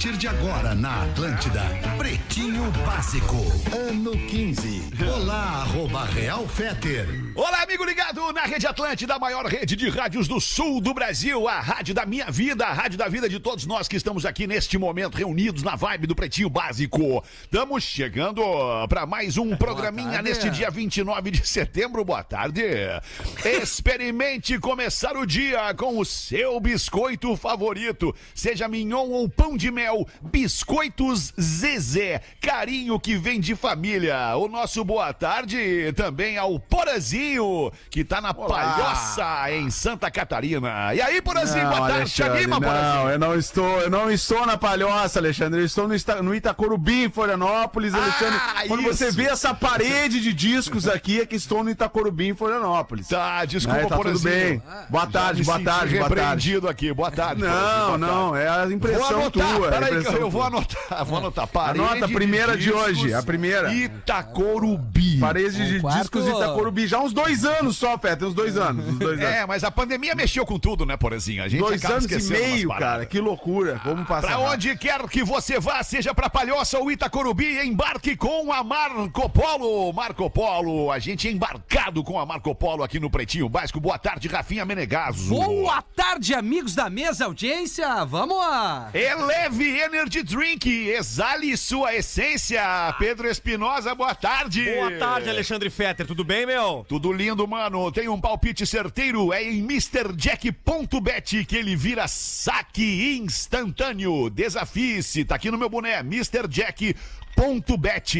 partir de agora na Atlântida, Pretinho Básico, ano 15. Olá, arroba Real Feter. Olá, amigo ligado na Rede Atlântida, a maior rede de rádios do sul do Brasil, a rádio da minha vida, a rádio da vida de todos nós que estamos aqui neste momento reunidos na vibe do Pretinho Básico. Estamos chegando para mais um programinha neste dia 29 de setembro. Boa tarde. Experimente começar o dia com o seu biscoito favorito, seja mignon ou pão de mel, Biscoitos Zezé, carinho que vem de família. O nosso boa tarde também ao Porazinho, que tá na Palhoça, em Santa Catarina. E aí, Porazinho, boa tarde. Te anima, Porazinho? Não, eu não estou, eu não estou na Palhoça, Alexandre. Eu estou no, Ita- no Itacorubi, em Florianópolis, Alexandre. Quando isso. você vê essa parede de discos aqui, é que estou no Itacorubi, em Florianópolis. Tá, desculpa, Né, tá tudo Porazinho. bem. Boa tarde, boa tarde, boa tarde. aqui. Boa tarde. Porazinho, Não, boa não, tarde. é a impressão tua. é peraí, eu vou anotar, vou anotar. Parede Anota a primeira de discos hoje, a primeira. Itacorubi. Parede de quarto- discos Itacorubi. Já uns dois anos só, Pé, tem uns dois anos. Uns dois anos. É, mas a pandemia mexeu com tudo, né, Porazinho? A gente dois acaba anos e meio, cara. Que loucura. Vamos passar. Pra rápido. onde quer que você vá, seja pra Palhoça ou Itacorubi, embarque com a Marco Polo. Marco Polo, a gente é embarcado com a Marco Polo aqui no Pretinho Básico. Boa tarde, Rafinha Menegaso. Boa tarde, amigos da mesa, audiência. Vamos lá. Eleve Energy Drink, exale sua essência. Pedro Espinosa, boa tarde. Boa tarde, Alexandre Fetter. Tudo bem, meu? Tudo lindo, mano. Tem um palpite certeiro. É em MrJack.bet que ele vira saque instantâneo. Desafie-se. Tá aqui no meu boné. MrJack.bet.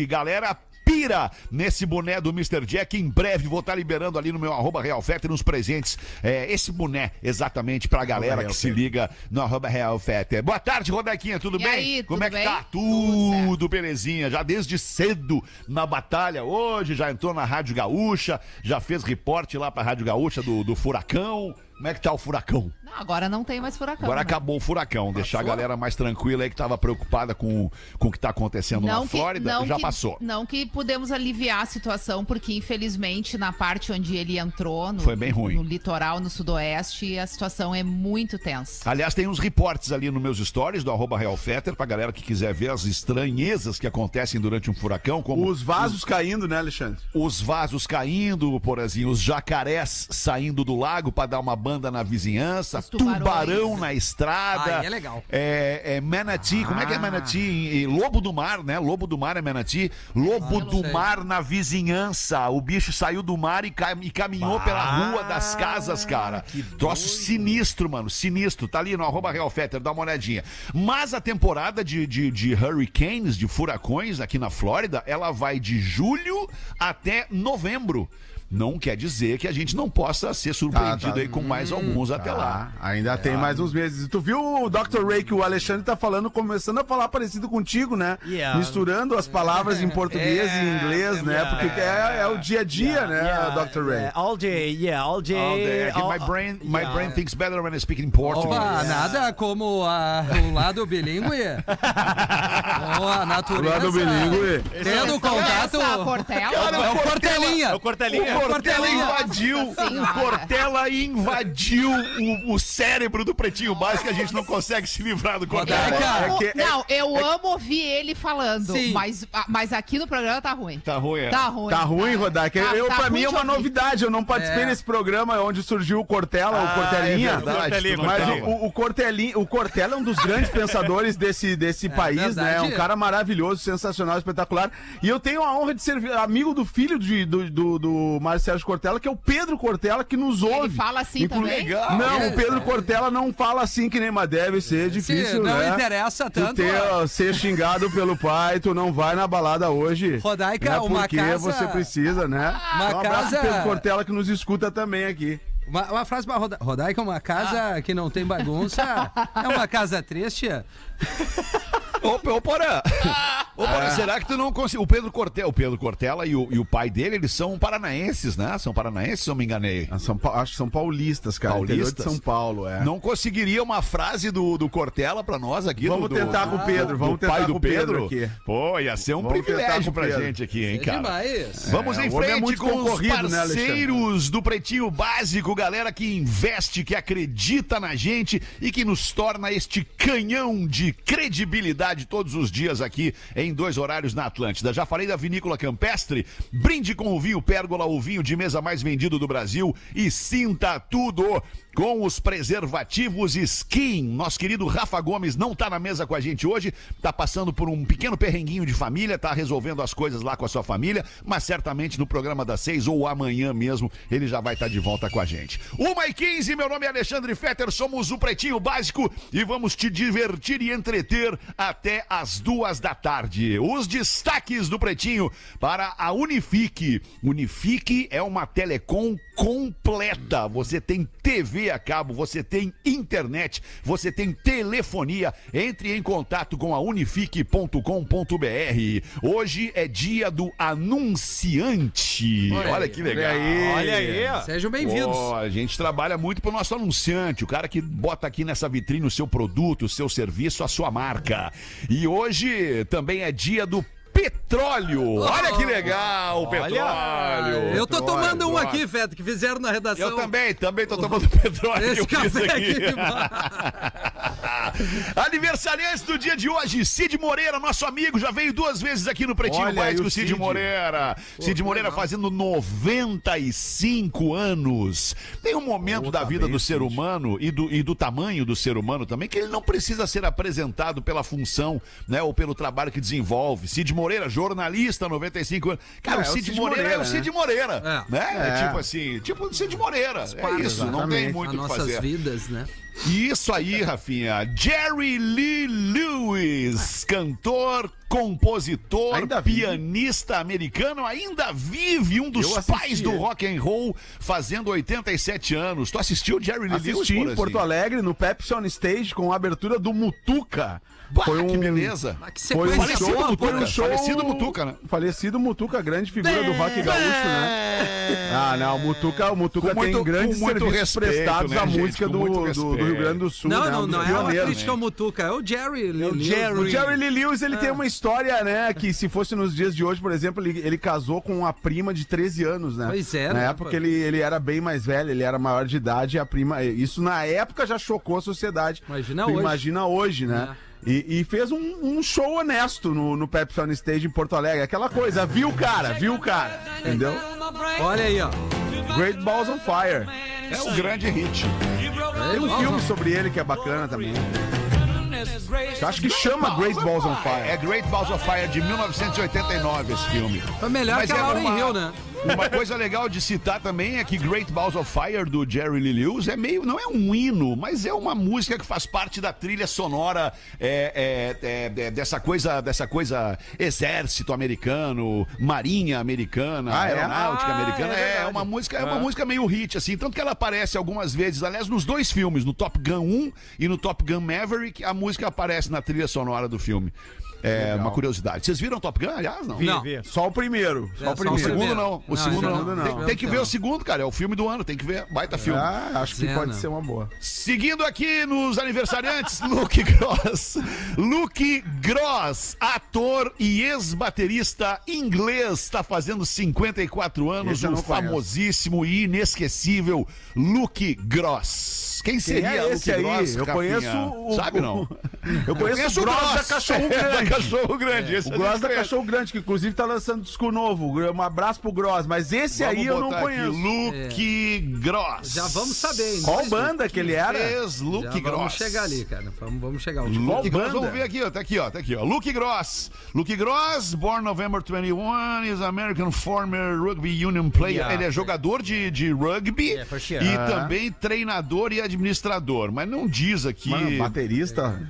Galera, pira nesse boné do Mr. Jack. Em breve vou estar liberando ali no meu arroba Real Fetter uns presentes. É, esse boné, exatamente, pra galera que se liga no arroba Real Fetter. Boa tarde, Rodequinha. Tudo E bem? aí, Como tudo é que bem? tá? Tudo Tudo belezinha. Já desde cedo na batalha hoje, já entrou na Rádio Gaúcha, já fez reporte lá pra Rádio Gaúcha do, do Furacão. Como é que tá o Furacão? Não, agora não tem mais furacão. Agora né? acabou o furacão, deixar a galera mais tranquila aí que tava preocupada com, com o que tá acontecendo na Flórida, já que, passou. Não que pudemos aliviar a situação, porque infelizmente na parte onde ele entrou, no, Foi bem ruim. no litoral, no sudoeste, a situação é muito tensa. Aliás, tem uns reportes ali nos meus stories do arroba Real Fetter, pra galera que quiser ver as estranhezas que acontecem durante um furacão, como Os vasos caindo, né, Alexandre? os vasos caindo, porazinho, os jacarés saindo do lago pra dar uma banda na vizinhança, tubarões. tubarão na estrada. É legal. É, é manati, como é que é manati? E Lobo do mar, né? Lobo do mar é manati. Lobo Ah, do sei. mar na vizinhança. O bicho saiu do mar e, cam- e caminhou pela rua das casas, cara. Troço sinistro, mano, sinistro. Tá ali no arroba Real Fetter, dá uma olhadinha. Mas a temporada de, de, de hurricanes, de furacões aqui na Flórida, ela vai de julho até novembro. Não quer dizer que a gente não possa ser surpreendido Tá, tá. aí com mais alguns até lá. Ah, ainda tem mais uns meses. Tu viu o Dr. Ray que o Alexandre tá falando, começando a falar parecido contigo, né? Yeah. Misturando as palavras em português e inglês, né? Porque é, é o dia a dia, né, Dr. Ray? Yeah, all day, yeah, all day. All day. All- my brain, my yeah. brain thinks better when I speak in Portuguese. Opa, nada como a- o lado bilíngue. Ou a O natureza. lado bilíngue. Tendo contato. Essa? É o Cortelinha. É o Cortelinha. O Cortella Cortelinha. invadiu, o. Cortella invadiu o, o cérebro do Pretinho Básico, a gente não consegue se livrar do. Eu amo- É que- é- não, eu amo ouvir ele falando, Sim. mas, ah, mas aqui no programa tá ruim. Tá ruim, é? Tá ruim. Tá ruim, Rodaica. Tá- eu, tá pra ruim mim é de uma ouvir. novidade. Eu não participei É. nesse programa onde surgiu o Cortella, o Cortelinha. é verdade, Cortelinha, tu não Mas tava. o, o, Cortelinha, o Cortella é um dos grandes pensadores desse, desse país, né? É verdade. um cara maravilhoso, sensacional, espetacular. E eu tenho a honra de ser amigo do filho de- do, do, do Mário Sérgio Cortella, que é o Pedro Cortella, que nos ouve. Ele fala assim Inclu- também? Legal. Não, É, o Pedro Cortella não fala assim que nem, mas deve ser Se difícil, não né? interessa Tu tanto. ter, ó, ser xingado pelo pai, tu não vai na balada hoje. Rodaica, né? uma Porque casa- você precisa, né? Uma um abraço casa- pro Pedro Cortella que nos escuta também aqui. Uma, uma frase pra Roda... Rodaica, uma casa que não tem bagunça é uma casa triste. Ô, ô Porã. Ô, Porã, será que tu não conseguiu? O Pedro Cortella, o Pedro Cortella e o, e o pai dele, eles são paranaenses, né? São paranaenses, se eu me enganei. Ah, São acho que são paulistas, cara. Interior Paulistas? de São Paulo, é. Não conseguiria uma frase do, do Cortella pra nós aqui? Vamos do, tentar do- com o Pedro, vamos do tentar pai com o Pedro Pedro? aqui. Pô, ia ser um Vamos tentar privilégio pra gente aqui, hein, É cara? demais. Vamos É, em é frente muito com os né, parceiros do Pretinho Básico, galera que investe, que acredita na gente e que nos torna este canhão de credibilidade todos os dias aqui em dois horários na Atlântida. Já falei da Vinícola Campestre, brinde com o vinho Pérgola, o vinho de mesa mais vendido do Brasil e sinta tudo com os preservativos Skin. Nosso querido Rafa Gomes não tá na mesa com a gente hoje, tá passando por um pequeno perrenguinho de família, tá resolvendo as coisas lá com a sua família, mas certamente no programa das seis ou amanhã mesmo ele já vai estar de volta com a gente. Uma e quinze, meu nome é Alexandre Fetter, somos o Pretinho Básico e vamos te divertir e entreter até as duas da tarde. Os destaques do Pretinho para a Unifique. Unifique é uma telecom completa. Você tem TV a cabo, você tem internet, você tem telefonia. Entre em contato com a unifique.com.br. Hoje é dia do anunciante. Olha Olha, aí, que legal. Olha aí. Sejam bem-vindos. Ó, a gente trabalha muito pro nosso anunciante, o cara que bota aqui nessa vitrine o seu produto, o seu serviço, a sua marca. E hoje também é dia do petróleo. Olha que legal, o petróleo. Eu tô Petróleo, tomando um aqui, Feto, que fizeram na redação. Eu também, também tô tomando petróleo Esse café aqui. aqui. Aniversariante do dia de hoje, Cid Moreira, nosso amigo, já veio duas vezes aqui no Pretinho Olha aí Básico, o Cid, Cid. Moreira. Cid Moreira fazendo 95 anos. Tem um momento Pô, da tá vida do ser Cid. humano e do, e do tamanho do ser humano também, que ele não precisa ser apresentado pela função, né, ou pelo trabalho que desenvolve. Cid Moreira, jornalista, 95 anos. Cara, É, o é o Cid, Cid Moreira, é o Moreira, Cid Moreira, É. né? É. É. tipo assim, tipo o Cid Moreira. É isso, não tem muito o que nossas fazer. vidas, né? Isso aí, Rafinha. Jerry Lee Lewis, cantor, compositor, Ainda vive? pianista americano, ainda vive um dos assisti pais do ele. rock and roll, fazendo 87 anos. Tu assistiu o Jerry Lee Lewis? Assisti em? Porto Alegre, no Pepsi on Stage, com a abertura do Mutuca. Bah, Foi que um- beleza. Ah, que Foi um Falecido boa, Mutuca. porra. Falecido Mutuca, né? Falecido Mutuca, grande figura do rock gaúcho, né? Ah, não, o Mutuca, o Mutuca Com muito- tem grandes muito serviços respeito, prestados né, à gente? música do, do- do. Rio Grande do Sul, Não, né? não, Um não é uma crítica ao Mutuca, é o Jerry. Lee o Lewis. Jerry. O Jerry Lee Lewis, ele É. tem uma história, né, que se fosse nos dias de hoje, por exemplo, ele, ele casou com uma prima de 13 anos, né? Pois é, Na né, época pô? ele, ele era bem mais velho, ele era maior de idade e a prima... Isso na época já chocou a sociedade. Imagina Tu hoje. Imagina hoje, né? E, e fez um, um show honesto no, no Pepsi on Stage em Porto Alegre. Aquela coisa, viu o cara, viu o cara, entendeu? Olha aí, ó. Great Balls on Fire. É um grande hit. Tem um filme sobre ele que é bacana também. Eu acho que chama Great Balls on Fire. É Great Balls of Fire de 1989 esse filme. Foi melhor Mas que a é Laura uma- em Rio, né? Uma coisa legal de citar também é que Great Balls of Fire do Jerry Lee Lewis é meio, não é um hino, mas é uma música que faz parte da trilha sonora é, é, é, é, dessa coisa, dessa coisa exército americano, marinha americana, Ah, é? aeronáutica Ah, americana. é É, verdade. uma música, é uma música meio hit assim, tanto que ela aparece algumas vezes, aliás, nos dois filmes, no Top Gun 1 e no Top Gun Maverick, a música aparece na trilha sonora do filme. É uma curiosidade. Vocês viram Top Gun, aliás, não? Não. Vi. Só o primeiro. Só É, o só O primeiro. segundo primeiro. não. O Não, segundo não. não. Tem, tem que ver o segundo, cara. É o filme do ano, tem que ver. Baita filme. Ah, acho que pode ser uma boa. Seguindo aqui nos aniversariantes, Luke Gross. Luke Gross, ator e ex-baterista inglês, está fazendo 54 anos, o famosíssimo e inesquecível Luke Gross. Quem seria é Luke esse aí? Gross? Eu Rafinha? conheço o- Sabe não? Eu conheço, o Gross da Cachorro É, da Grande. Cachorro Grande. O Gross gente da. Cachorro Grande, que inclusive tá lançando disco novo. Um abraço pro Gross, mas esse Vamos aí eu não conheço. Luke Gross. Já vamos saber, hein? Qual banda que ele era? Fez Luke Já Gross. vamos chegar ali, cara. Vamos, vamos chegar. O Luke Qual Gross, banda? vamos ver aqui, ó. Tá aqui, ó. Tá aqui, ó. Luke Gross. Luke Gross, born November 21, is American former rugby union player. Yeah. Ele é jogador de, de rugby Yeah, sure. e Ah. também treinador e administrador. Mas não diz aqui. Mano, baterista.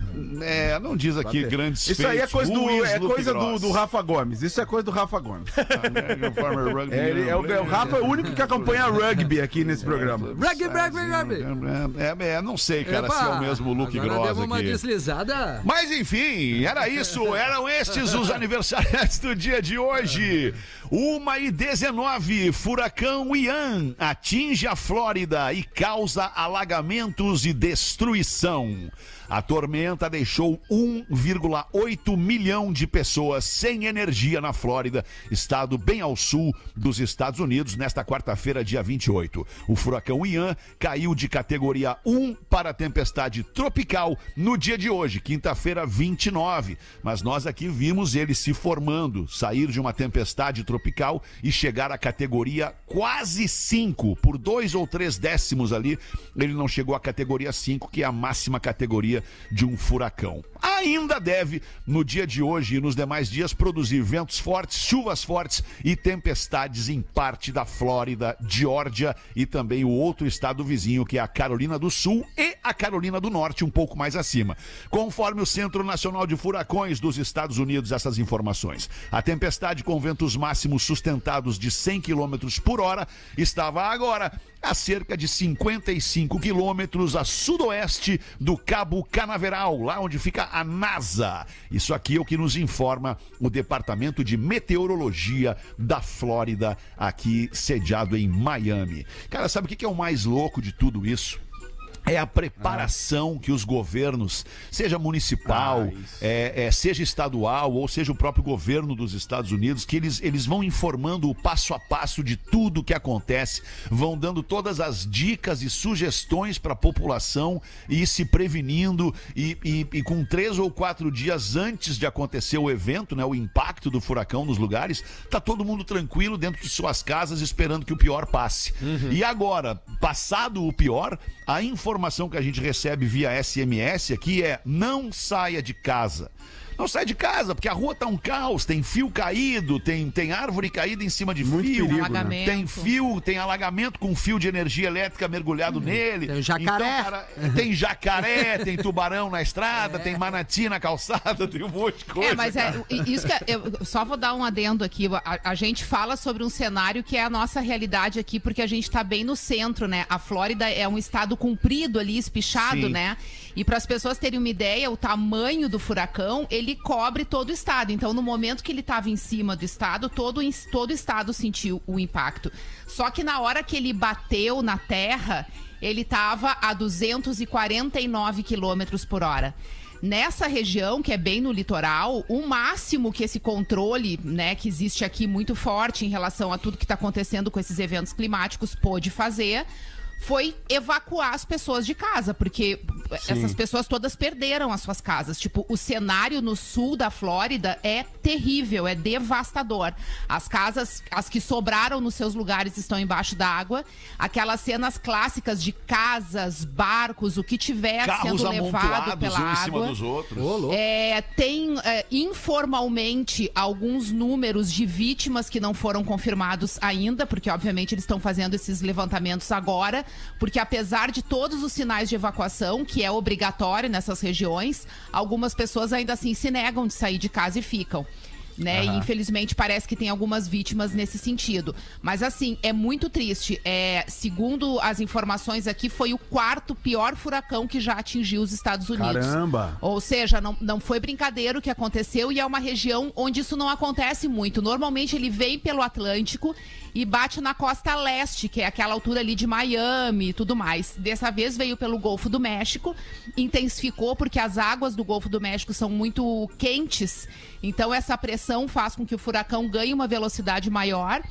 É, não diz aqui Bater- grandes Isso aí é feitos coisa do, é Lupe coisa do, do Rafa Gomes. Isso é coisa do Rafa Gomes. É, ele- é o, é o Rafa é o único que acompanha rugby aqui nesse programa. Rugby, rugby, rugby. É, é, não sei, cara, se é o mesmo Luke Gross deu uma aqui. deslizada. Mas enfim, era isso. Eram estes os aniversariantes do dia de hoje. Uma e 19, furacão Ian atinge a Flórida e causa alagamentos e destruição. A tormenta deixou 1,8 milhão de pessoas sem energia na Flórida, estado bem ao sul dos Estados Unidos, nesta quarta-feira, dia 28. O furacão Ian caiu de categoria 1 para tempestade tropical no dia de hoje, quinta-feira, 29. Mas nós aqui vimos ele se formando, sair de uma tempestade tropical e chegar à categoria quase 5. Por dois ou três décimos ali, ele não chegou à categoria 5, que é a máxima categoria de um furacão. Ainda deve, no dia de hoje e nos demais dias, produzir ventos fortes, chuvas fortes e tempestades em parte da Flórida, Geórgia e também o outro estado vizinho, que é a Carolina do Sul e a Carolina do Norte, um pouco mais acima. Conforme o Centro Nacional de Furacões dos Estados Unidos, essas informações. A tempestade com ventos máximos sustentados de 100 km por hora estava agora a cerca de 55 quilômetros a sudoeste do Cabo Canaveral, lá onde fica a NASA. Isso aqui é o que nos informa o Departamento de Meteorologia da Flórida, aqui sediado em Miami. Cara, sabe o que é o mais louco de tudo isso? É a preparação que os governos, seja municipal, Ah, é, é, seja estadual ou seja o próprio governo dos Estados Unidos, que eles, eles vão informando o passo a passo de tudo que acontece, vão dando todas as dicas e sugestões para a população e se prevenindo e, e- e com três ou quatro dias antes de acontecer o evento, né, o impacto do furacão nos lugares, tá todo mundo tranquilo dentro de suas casas esperando que o pior passe. E agora, passado o pior, a informação que a gente recebe via SMS aqui é não saia de casa. Não sai de casa, porque a rua tá um caos, tem fio caído, tem, tem árvore caída em cima de fio, perigo, né? Alagamento. tem fio, tem alagamento com fio de energia elétrica mergulhado nele. Tem jacaré. Então, cara, tem jacaré, tem tubarão na estrada, tem manati na calçada, tem um monte de coisa. É, mas é, cara. isso que é- eu só vou dar um adendo aqui. A, a gente fala sobre um cenário que é a nossa realidade aqui, porque a gente está bem no centro, né? A Flórida é um estado comprido ali, espichado, Sim. né? E para as pessoas terem uma ideia, o tamanho do furacão, ele cobre todo o estado. Então, no momento que ele estava em cima do estado, todo, todo o estado sentiu o impacto. Só que na hora que ele bateu na terra, ele estava a 249 quilômetros por hora. Nessa região, que é bem no litoral, o máximo que esse controle, né, que existe aqui muito forte em relação a tudo que está acontecendo com esses eventos climáticos, pôde fazer foi evacuar as pessoas de casa, porque essas pessoas todas perderam as suas casas. Tipo, o cenário no sul da Flórida é terrível, é devastador. As casas, as que sobraram nos seus lugares estão embaixo da água. Aquelas cenas clássicas de casas, barcos, o que tiver Carros sendo levado pela um em cima água. dos outros. Louco. É, tem é, informalmente alguns números de vítimas que não foram confirmados ainda, porque obviamente eles estão fazendo esses levantamentos agora, porque apesar de todos os sinais de evacuação, que é obrigatório nessas regiões, algumas pessoas ainda assim se negam de sair de casa e ficam. Né? E infelizmente parece que tem algumas vítimas nesse sentido. Mas assim, é muito triste. É, segundo as informações aqui, foi o quarto pior furacão que já atingiu os Estados Unidos. Caramba! Ou seja, não, não foi brincadeira o que aconteceu e é uma região onde isso não acontece muito. Normalmente ele vem pelo Atlântico e bate na costa leste, que é aquela altura ali de Miami e tudo mais. Dessa vez veio pelo Golfo do México, intensificou porque as águas do Golfo do México são muito quentes. Então essa pressão faz com que o furacão ganhe uma velocidade maior.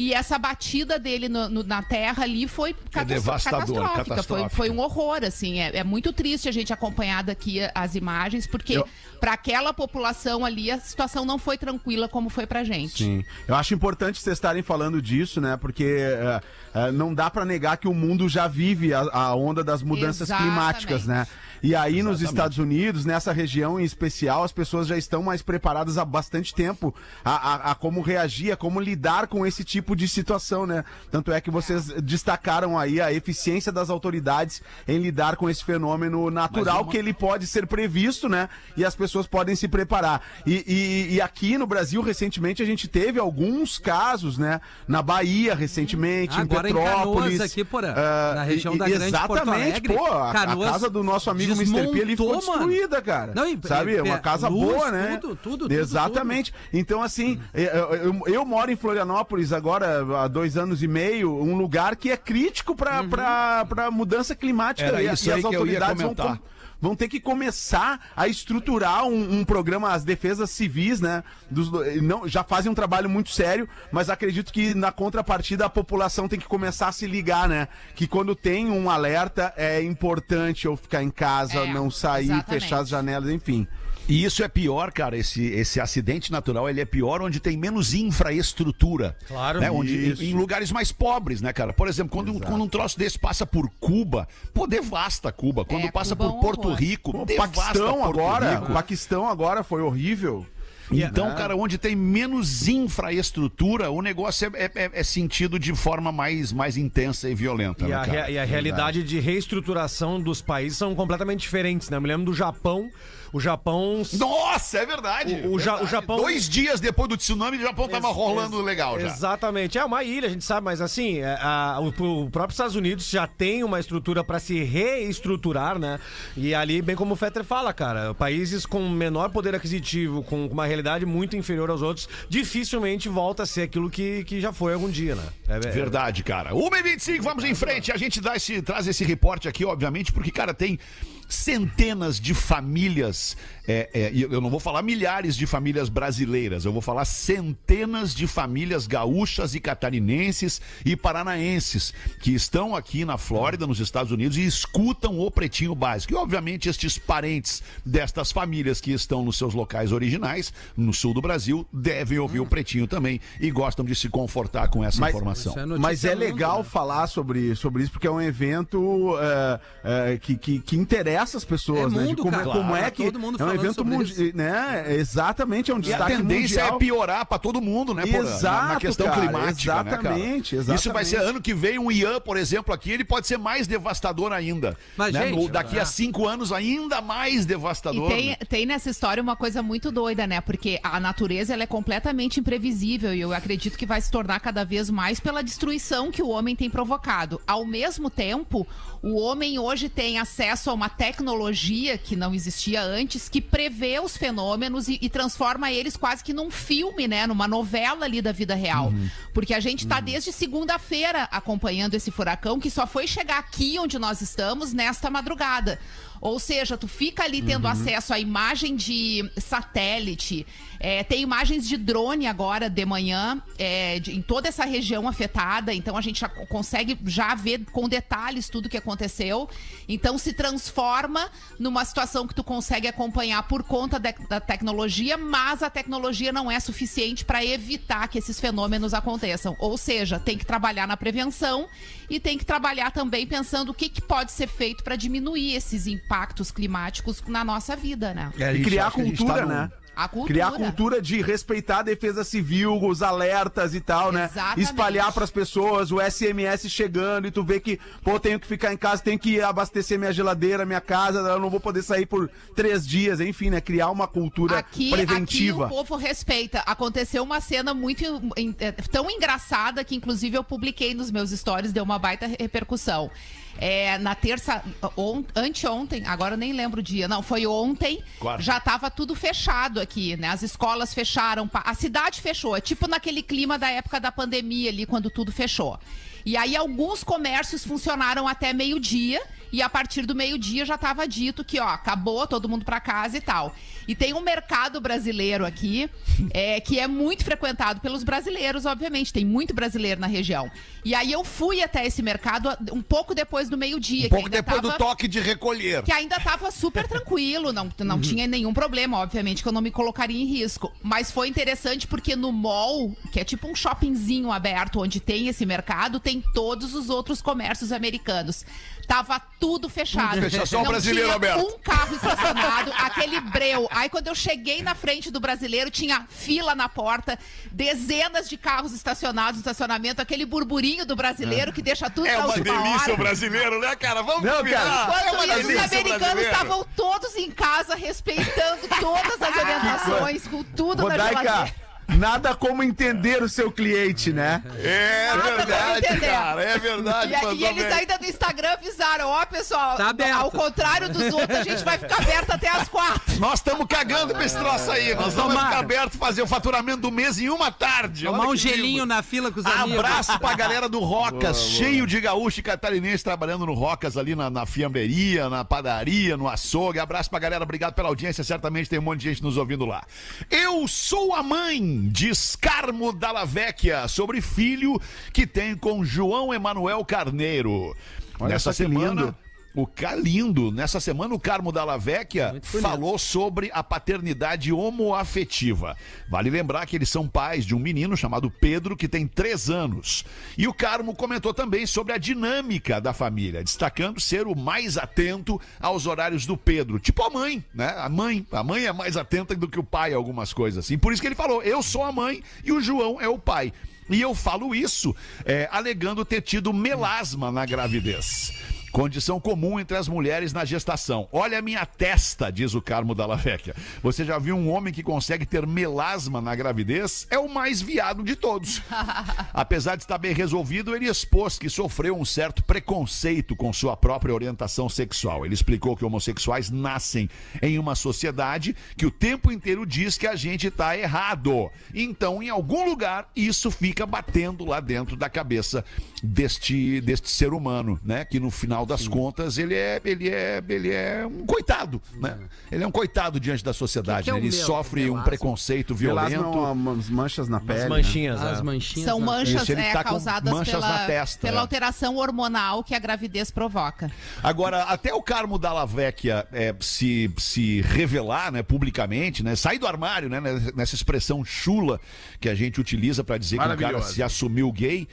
E essa batida dele no- no- na terra ali foi catastro- devastador, catastrófica. Foi, catastrófica. foi um horror, assim. É, é muito triste a gente acompanhar daqui as imagens, porque Eu- para aquela população ali a situação não foi tranquila como foi pra gente. Sim. Eu acho importante vocês estarem falando disso, né? Porque é, é, não dá pra negar que o mundo já vive a, a onda das mudanças Exatamente. climáticas, né? E aí nos Estados Unidos, nessa região em especial, as pessoas já estão mais preparadas há bastante tempo a, a- a como reagir, a como lidar com esse tipo de situação, né? Tanto é que vocês destacaram aí a eficiência das autoridades em lidar com esse fenômeno natural que ele pode ser previsto, né? E as pessoas podem se preparar. E, e- e aqui no Brasil, recentemente, a gente teve alguns casos, né? Na Bahia, recentemente, em em Petrópolis. Canoas aqui, Porã, ah, na região e- da Grande Porto Exatamente, Alegre, pô. A, a casa do nosso amigo Mr. P ficou desmontou, mano. destruída, cara. Não, e- sabe? É uma e- casa luz, boa, né? tudo, tudo, tudo, Exatamente. Então, assim, eu, eu- eu moro em Florianópolis agora há dois anos e meio, um lugar que é crítico para Uhum. pra, pra mudança climática. Era e, isso e aí as que eu ia autoridades vão, vão ter que começar a estruturar um, um programa, as defesas civis, né? Dos, não, já fazem um trabalho muito sério, mas acredito que na contrapartida a população tem que começar a se ligar, né? Que quando tem um alerta é importante eu ficar em casa, É, não sair, exatamente. fechar as janelas, enfim. E isso é pior, cara, esse, esse acidente natural, ele é pior onde tem menos infraestrutura. Claro. Né? Onde, em, em lugares mais pobres, né, cara? Por exemplo, quando, um- quando um troço desse passa por Cuba, pô, devasta Cuba. Quando É, passa Cuba é por um Porto horror. Rico, Pô, devasta Paquistão Porto agora, Rico. o Paquistão agora foi horrível. Então, cara, onde tem menos infraestrutura, o negócio é, é- é sentido de forma mais, mais intensa e violenta. E né, a, e a realidade de reestruturação dos países são completamente diferentes, né? Eu me lembro do Japão. O Japão. Nossa, é verdade. O- o Ja- Verdade. o Japão- Dois dias depois do tsunami, o Japão tava Ex- rolando legal já. Exatamente. É uma ilha, a gente sabe, mas assim, é, a- o, o próprio Estados Unidos já tem uma estrutura para se reestruturar, né? E ali, bem como o Fetter fala, cara, países com menor poder aquisitivo, com uma realidade muito inferior aos outros, dificilmente volta a ser aquilo que, que já foi algum dia, né? É, é- Verdade, cara. 1h25, vamos em frente. A gente dá esse, traz esse reporte aqui, obviamente, porque, cara, tem centenas de famílias. é, é, eu não vou falar milhares de famílias brasileiras, eu vou falar centenas de famílias gaúchas e catarinenses e paranaenses que estão aqui na Flórida, nos Estados Unidos, e escutam o Pretinho Básico. E, obviamente, estes parentes destas famílias que estão nos seus locais originais, no sul do Brasil, devem ouvir o Pretinho também e gostam de se confortar com essa Mas- informação. É Mas é mundo, legal né? falar sobre, sobre isso, porque é um evento é, é, que, que, que interessa as pessoas, É né? mundo, de como, cara. como é que. todo mundo é um evento mundial. isso. Né? Exatamente, é um E a destaque tendência mundial. é piorar pra todo mundo, né, Porã? Na- Exato, Na questão cara, climática, né, exatamente? Isso vai exatamente. ser ano que vem, um Ian, por exemplo, aqui, ele pode ser mais devastador ainda. Mas, né? gente, No- daqui é. a cinco anos, ainda mais E devastador. tem, né? tem nessa história uma coisa muito doida, né? Porque a natureza ela é completamente imprevisível e eu acredito que vai se tornar cada vez mais pela destruição que o homem tem provocado. Ao mesmo tempo, o homem hoje tem acesso a uma tecnologia que não existia antes, que prevê os fenômenos e, e transforma eles quase que num filme, né? Numa novela ali da vida real. Porque a gente tá desde segunda-feira acompanhando esse furacão que só foi chegar aqui onde nós estamos nesta madrugada. Ou seja, tu fica ali tendo acesso à imagem de satélite, é, tem imagens de drone agora de manhã é, de- em toda essa região afetada, então a gente já co- consegue já ver com detalhes tudo que aconteceu. Então se transforma numa situação que tu consegue acompanhar por conta de- da tecnologia, mas a tecnologia não é suficiente para evitar que esses fenômenos aconteçam. Ou seja, tem que trabalhar na prevenção e tem que trabalhar também pensando o que, que pode ser feito para diminuir esses impactos climáticos na nossa vida, né? É, E gente criar gente cultura, tá num- né? A cultura. Criar a cultura de respeitar a defesa civil, os alertas e tal, né? Exatamente. Espalhar pras pessoas, o SMS chegando e tu vê que, pô, tenho que ficar em casa, tenho que abastecer minha geladeira, minha casa, eu não vou poder sair por três dias, enfim, né? Criar uma cultura Aqui, preventiva. aqui o povo respeita. Aconteceu uma cena muito é, tão engraçada que, inclusive, eu publiquei nos meus stories, deu uma baita repercussão. É, na terça, on, anteontem, agora eu nem lembro o dia, não, foi ontem, Quarta. já tava tudo fechado aqui, né? As escolas fecharam, a cidade fechou, é tipo naquele clima da época da pandemia ali, quando tudo fechou. E aí alguns comércios funcionaram até meio-dia e a partir do meio-dia já estava dito que, ó, acabou todo mundo para casa e tal. E tem um mercado brasileiro aqui é, que é muito frequentado pelos brasileiros, obviamente. Tem muito brasileiro na região. E aí eu fui até esse mercado um pouco depois do meio-dia. Um pouco depois do toque de recolher. Que ainda tava super tranquilo, não, não tinha nenhum problema, obviamente, que eu não me colocaria em risco. Mas foi interessante porque no mall, que é tipo um shoppingzinho aberto onde tem esse mercado, tem todos os outros comércios americanos. Tava tudo fechado. Tudo fechado, só o Não brasileiro tinha aberto. um carro estacionado, aquele breu. Aí quando eu cheguei na frente do brasileiro, tinha fila na porta, dezenas de carros estacionados no estacionamento, aquele burburinho do brasileiro que deixa tudo É na uma delícia hora. o brasileiro, né, cara? Vamos Não, combinar. cara. é uma Enquanto isso, os americanos brasileiro. estavam todos em casa, respeitando todas as orientações, com tudo na Rodaica, geladeira. Nada como entender o seu cliente, né? É Nada verdade, cara. É verdade. E, e eles bem. ainda no Instagram avisaram, ó, pessoal, Tá aberto. ao contrário dos outros, a gente vai ficar aberto até as quatro. Nós estamos cagando pra esse troço aí. Nós vamos ficar aberto fazer o faturamento do mês em uma tarde. Tomar Olha um gelinho lindo. na fila com os amigos. Abraço pra galera do Rocas, cheio de gaúcho e catarinense trabalhando no Rocas ali na, na fiambreria, na padaria, no açougue. Abraço pra galera, obrigado pela audiência. Certamente tem um monte de gente nos ouvindo lá. Eu sou a mãe, diz Carmo Dalla Vecchia, sobre filho que tem com João Emanuel Carneiro. Olha Nessa semana. lindo. O Calindo, nessa semana o Carmo Dalla Vecchia falou sobre a paternidade homoafetiva. Vale lembrar que eles são pais de um menino chamado Pedro, que tem três anos. E o Carmo comentou também sobre a dinâmica da família, destacando ser o mais atento aos horários do Pedro. Tipo a mãe, né? A mãe. A mãe é mais atenta do que o pai a algumas coisas assim. Por isso que ele falou: eu sou a mãe e o João é o pai. E eu falo isso é, alegando ter tido melasma na gravidez. Condição comum entre as mulheres na gestação. Olha a minha testa, diz o Carmo Dalla Vecchia. Você já viu um homem que consegue ter melasma na gravidez? É o mais viado de todos. Apesar de estar bem resolvido, ele expôs que sofreu um certo preconceito com sua própria orientação sexual. Ele explicou que homossexuais nascem em uma sociedade que o tempo inteiro diz que a gente está errado. Então, em algum lugar, isso fica batendo lá dentro da cabeça deste, deste ser humano, né? Que no final das contas ele é, ele é, ele é um coitado, né? Ele é um coitado diante da sociedade. Que que é né? Ele mel- sofre um melasma? preconceito Melasma violento. é umas manchas na pele. As né? manchinhas, As é. manchinhas. São na- manchas Isso, é, tá causadas manchas pela, na testa, pela é. alteração hormonal que a gravidez provoca. Agora, até o Carmo Dalla Vecchia é, se, se revelar né, publicamente, né, sair do armário, né, nessa expressão chula que a gente utiliza para dizer que o cara se assumiu gay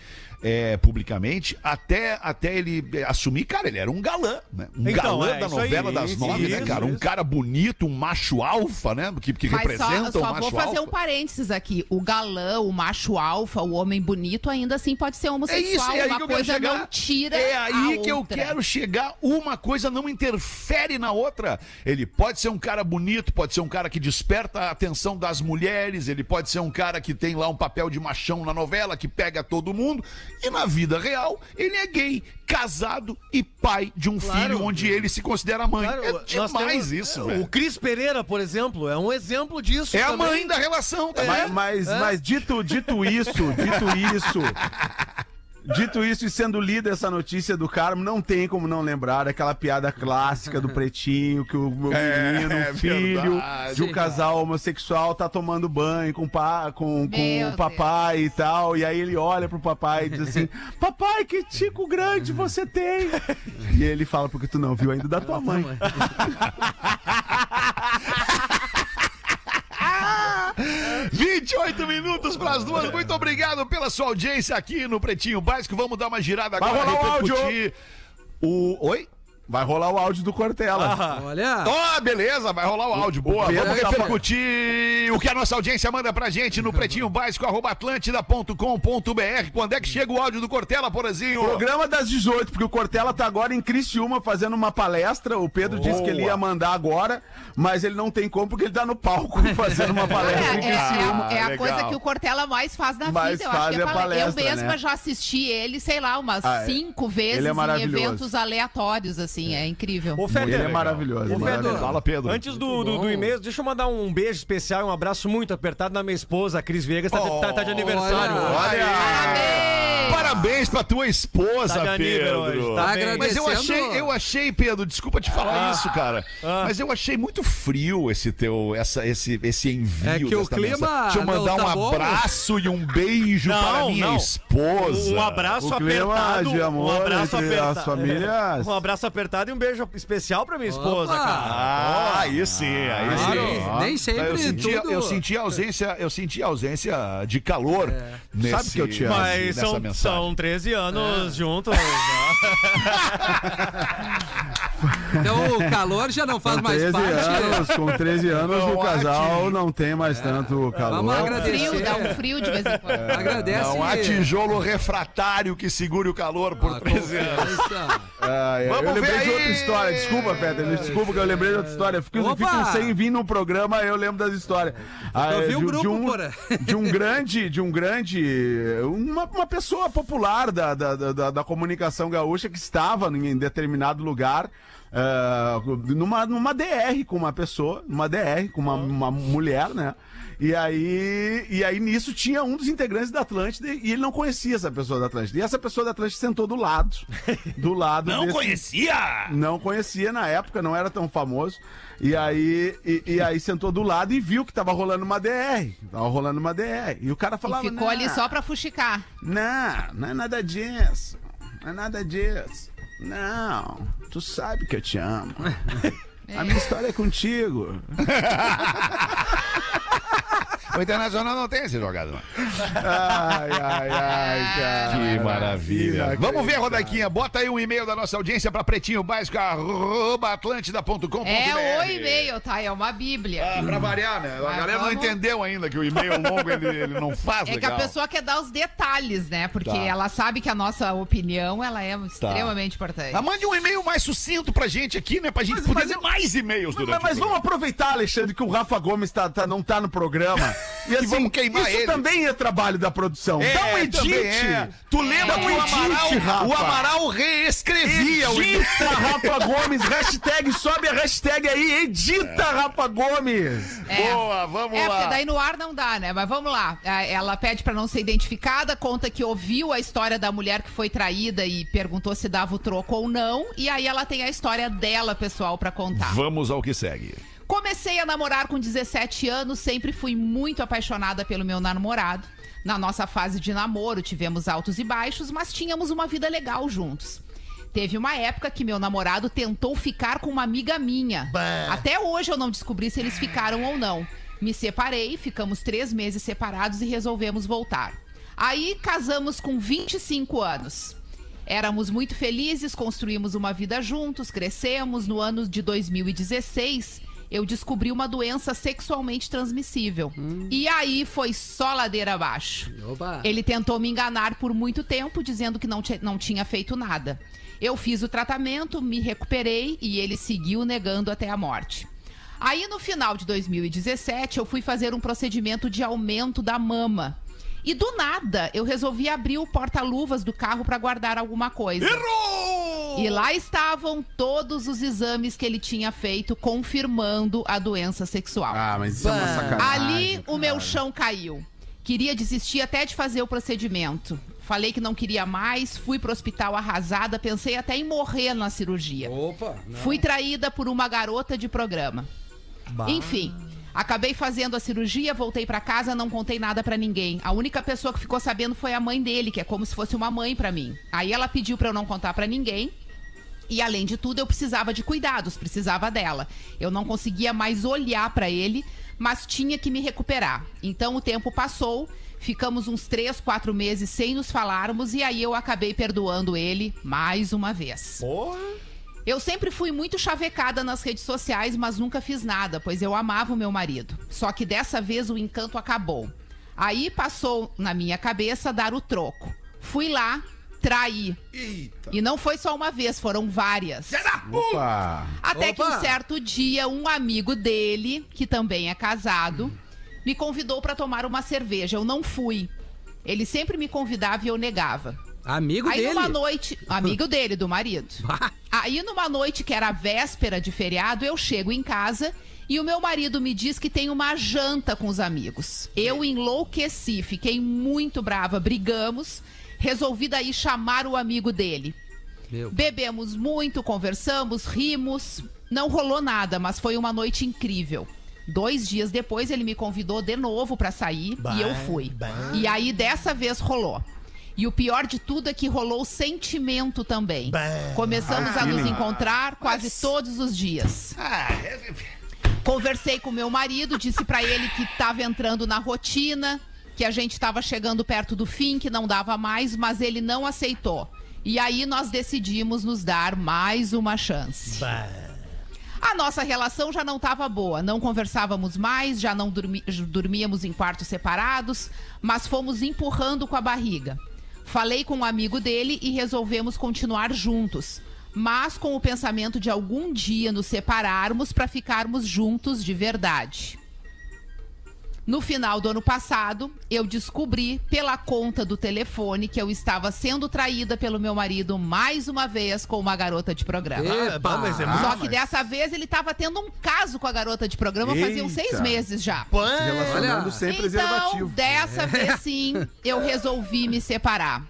é, publicamente, até, até ele é, assumir, cara, ele era um galã, né? Um Então, galã é, da isso novela aí, das isso, nove, né, isso, cara? Um isso. cara bonito, um macho alfa, né? Que, que Mas só, representa só um macho vou fazer alfa. um parênteses aqui. O galã, o macho alfa, o homem bonito, ainda assim pode ser É isso, homossexual. é aí Uma que eu quero coisa chegar. não tira É aí a que eu outra. quero chegar. Uma coisa não interfere na outra. Ele pode ser um cara bonito, pode ser um cara que desperta a atenção das mulheres, ele pode ser um cara que tem lá um papel de machão na novela, que pega todo mundo. E na vida real, ele é gay, casado e pai de um Claro. filho onde ele se considera mãe. Claro, é demais temos- isso, O velho. Cris Pereira, por exemplo, é um exemplo disso. É a também. mãe da relação, tá Mas, vendo? mas, mas dito, dito isso, dito isso. Dito isso e sendo lida essa notícia do Carmo, não tem como não lembrar daquela piada clássica do pretinho, que o o É, menino, é o filho verdade. de um casal homossexual tá tomando banho com, pa, com, com Meu o papai e tal. E aí ele olha pro papai e diz assim: Papai, que tico grande você tem! E ele fala, porque tu não viu ainda da tua mãe. 28 minutos para as duas. Muito obrigado pela sua audiência aqui no Pretinho Básico. Vamos dar uma girada Vai agora. rolar o áudio. O. Oi? Vai rolar o áudio do Cortella. Olha. Ó, beleza, vai rolar o áudio. Boa, Pedro vamos tá repercutir o que a nossa audiência manda pra gente no pretinho básico, arroba atlântida.com.br. Quando é que chega o áudio do Cortella, Porazinho? Programa das 18, porque o Cortella tá agora em Criciúma fazendo uma palestra. O Pedro disse que ele ia mandar agora, mas ele não tem como porque ele tá no palco fazendo uma É, palestra em é, Criciúma. é, é a legal. coisa que o Cortella mais faz na Mais vida. Eu faz acho que é é pale- palestra, Eu mesma né? já assisti ele, sei lá, umas Ah, é. cinco vezes é em eventos aleatórios, assim. É incrível. Ô, Feder, Ele é maravilhoso. Ô, maravilhoso. Fedor, Fala, Pedro. Antes do, do, do e-mail, deixa eu mandar um beijo especial e um abraço muito apertado na minha esposa, a Cris Viegas, tá, Oh, tá- tá de aniversário. olha. hoje. Parabéns! Parabéns pra tua esposa, Tá Pedro. hoje, tá bem. Mas eu achei, eu achei, Pedro, desculpa te falar Ah. isso, cara. Ah. Mas eu achei muito frio esse teu, essa, esse, esse envio. É que o clima mensagem. Deixa eu não mandar tá um bom. abraço e um beijo Não, para minha não. esposa. Um abraço O clima apertado. de amor um abraço apertado. as famílias. Um abraço apertado e um beijo especial pra minha esposa, Opa. cara. Ah, aí sim, aí Claro, sim. nem sempre eu senti, tudo- eu senti a ausência, eu senti ausência de calor nesse, Sabe que eu te amo. Mas nessa são, são São 13 anos juntos. né? Então o calor já não faz mais 13 parte. anos, com 13 anos Não o casal não tem mais tanto calor. Vamos agradecer. Frio, dá um frio de vez em quando. Agradece. Não há tijolo refratário que segure o calor por a 13 anos. Ah, é. Vamos eu lembrei ver de outra história. Desculpa, Peter. Desculpa que eu lembrei de outra história. Fico, fico sem vir no programa, eu lembro das histórias. Ah, Eu é, vi o de, grupo, de um, porra. de um grande, de um grande, uma, uma pessoa popular da, da, da, da comunicação gaúcha que estava em determinado lugar. Ah, numa, numa DR com uma pessoa, numa DR com uma, uma mulher, né? E aí, e aí nisso tinha um dos integrantes da Atlântida e ele não conhecia essa pessoa da Atlântida. E essa pessoa da Atlântida sentou do lado, do lado Não desse- conhecia? não conhecia na época, não era tão famoso. E aí, e, e aí sentou do lado e viu que tava rolando uma DR. Tava rolando uma DR. E o cara E falava. ficou "Não, ali só pra fuxicar. Não, não é nada disso. Não é nada disso. Não, tu sabe que eu te amo. A minha história é contigo. O Internacional não tem esse jogador. não. Ai, ai, ai, cara. Que maravilha. Vamos ver, Rodaquinha. Bota aí um e-mail da nossa audiência para pretinhobásico.atlântida.com.br. É o e-mail, tá? É uma bíblia. Ah, pra variar, né? A Ah, galera não vamos. entendeu ainda que o e-mail longo ele, ele não faz É que legal. a pessoa quer dar os detalhes, né? Porque Tá. ela sabe que a nossa opinião, ela é extremamente importante. Ah, mande um e-mail mais sucinto pra gente aqui, né? Pra gente Mas- poder mas mais e-mails Mas, durante mas o vamos aproveitar, Alexandre, que o Rafa Gomes tá, tá- não tá no programa. E assim, vamos queimar isso ele. também é trabalho da produção. Dá um edit. é. Tu lembra Dá que um o Amaral, o Amaral reescrevia o e-mail. Edita Rafa Gomes, hashtag, sobe a hashtag aí, edita Rafa Gomes. É. Boa, vamos É, lá. porque daí no ar não dá, né? Mas vamos lá. Ah, Ela pede pra não ser identificada, conta que ouviu a história da mulher que foi traída e perguntou se dava o troco ou não. E aí ela tem a história dela, pessoal, pra contar. Vamos ao que segue. Comecei a namorar com 17 anos, sempre fui muito apaixonada pelo meu namorado. Na nossa fase de namoro, tivemos altos e baixos, mas tínhamos uma vida legal juntos. Teve uma época que meu namorado tentou ficar com uma amiga minha. Até hoje eu não descobri se eles ficaram ou não. Me separei, ficamos três meses separados e resolvemos voltar. Aí casamos com 25 anos. Éramos muito felizes, construímos uma vida juntos, crescemos. No ano de 2016, eu descobri uma doença sexualmente transmissível. E aí foi só ladeira abaixo. Opa. Ele tentou me enganar por muito tempo, dizendo que não, não tinha feito nada. Eu fiz o tratamento, me recuperei e ele seguiu negando até a morte. Aí, no final de 2017, eu fui fazer um procedimento de aumento da mama. E do nada, eu resolvi abrir o porta-luvas do carro para guardar alguma coisa. Errou! E lá estavam todos os exames que ele tinha feito confirmando a doença sexual. Ah, mas isso é uma Bah. sacanagem. Ali o meu cara. chão caiu. Queria desistir até de fazer o procedimento. Falei que não queria mais, fui pro hospital arrasada, pensei até em morrer na cirurgia. Opa. não. Fui traída por uma garota de programa. Enfim, acabei fazendo a cirurgia, voltei pra casa, não contei nada pra ninguém. A única pessoa que ficou sabendo foi a mãe dele, que é como se fosse uma mãe pra mim. Aí ela pediu pra eu não contar pra ninguém. E além de tudo, eu precisava de cuidados, precisava dela. Eu não conseguia mais olhar pra ele, mas tinha que me recuperar. Então o tempo passou, ficamos uns três, quatro meses sem nos falarmos e aí eu acabei perdoando ele mais uma vez. Eu sempre fui muito chavecada nas redes sociais, mas nunca fiz nada, pois eu amava o meu marido. Só que dessa vez o encanto acabou. Aí passou na minha cabeça dar o troco. Fui lá, traí. E não foi só uma vez, foram várias. Opa. Até que Opa! um certo dia, um amigo dele, que também é casado, me convidou pra tomar uma cerveja. Eu não fui. Ele sempre me convidava e eu negava. Amigo Aí dele. numa noite, amigo dele, do marido. Aí numa noite que era véspera de feriado, eu chego em casa e o meu marido me diz que tem uma janta com os amigos. Eu enlouqueci, fiquei muito brava, brigamos, resolvi daí chamar o amigo dele. Meu. Bebemos muito, conversamos, rimos. Não rolou nada, mas foi uma noite incrível. Dois dias depois ele me convidou de novo pra sair e eu fui. E aí dessa vez rolou. E o pior de tudo é que rolou sentimento também. Começamos a nos encontrar quase todos os dias. Ah, é- Conversei com meu marido, disse pra ele que tava entrando na rotina. que a gente estava chegando perto do fim, que não dava mais, mas ele não aceitou. E aí nós decidimos nos dar mais uma chance. A nossa relação já não estava boa, não conversávamos mais, já não dormi- dormíamos em quartos separados, mas fomos empurrando com a barriga. Falei com um amigo dele e resolvemos continuar juntos, mas com o pensamento de algum dia nos separarmos para ficarmos juntos de verdade. No final do ano passado, eu descobri pela conta do telefone que eu estava sendo traída pelo meu marido mais uma vez com uma garota de programa. Ah, mas é Só que dessa vez ele estava tendo um caso com a garota de programa faziam seis Eita. meses já. Relacionando sem Então, preservativo. dessa vez sim, eu resolvi me separar.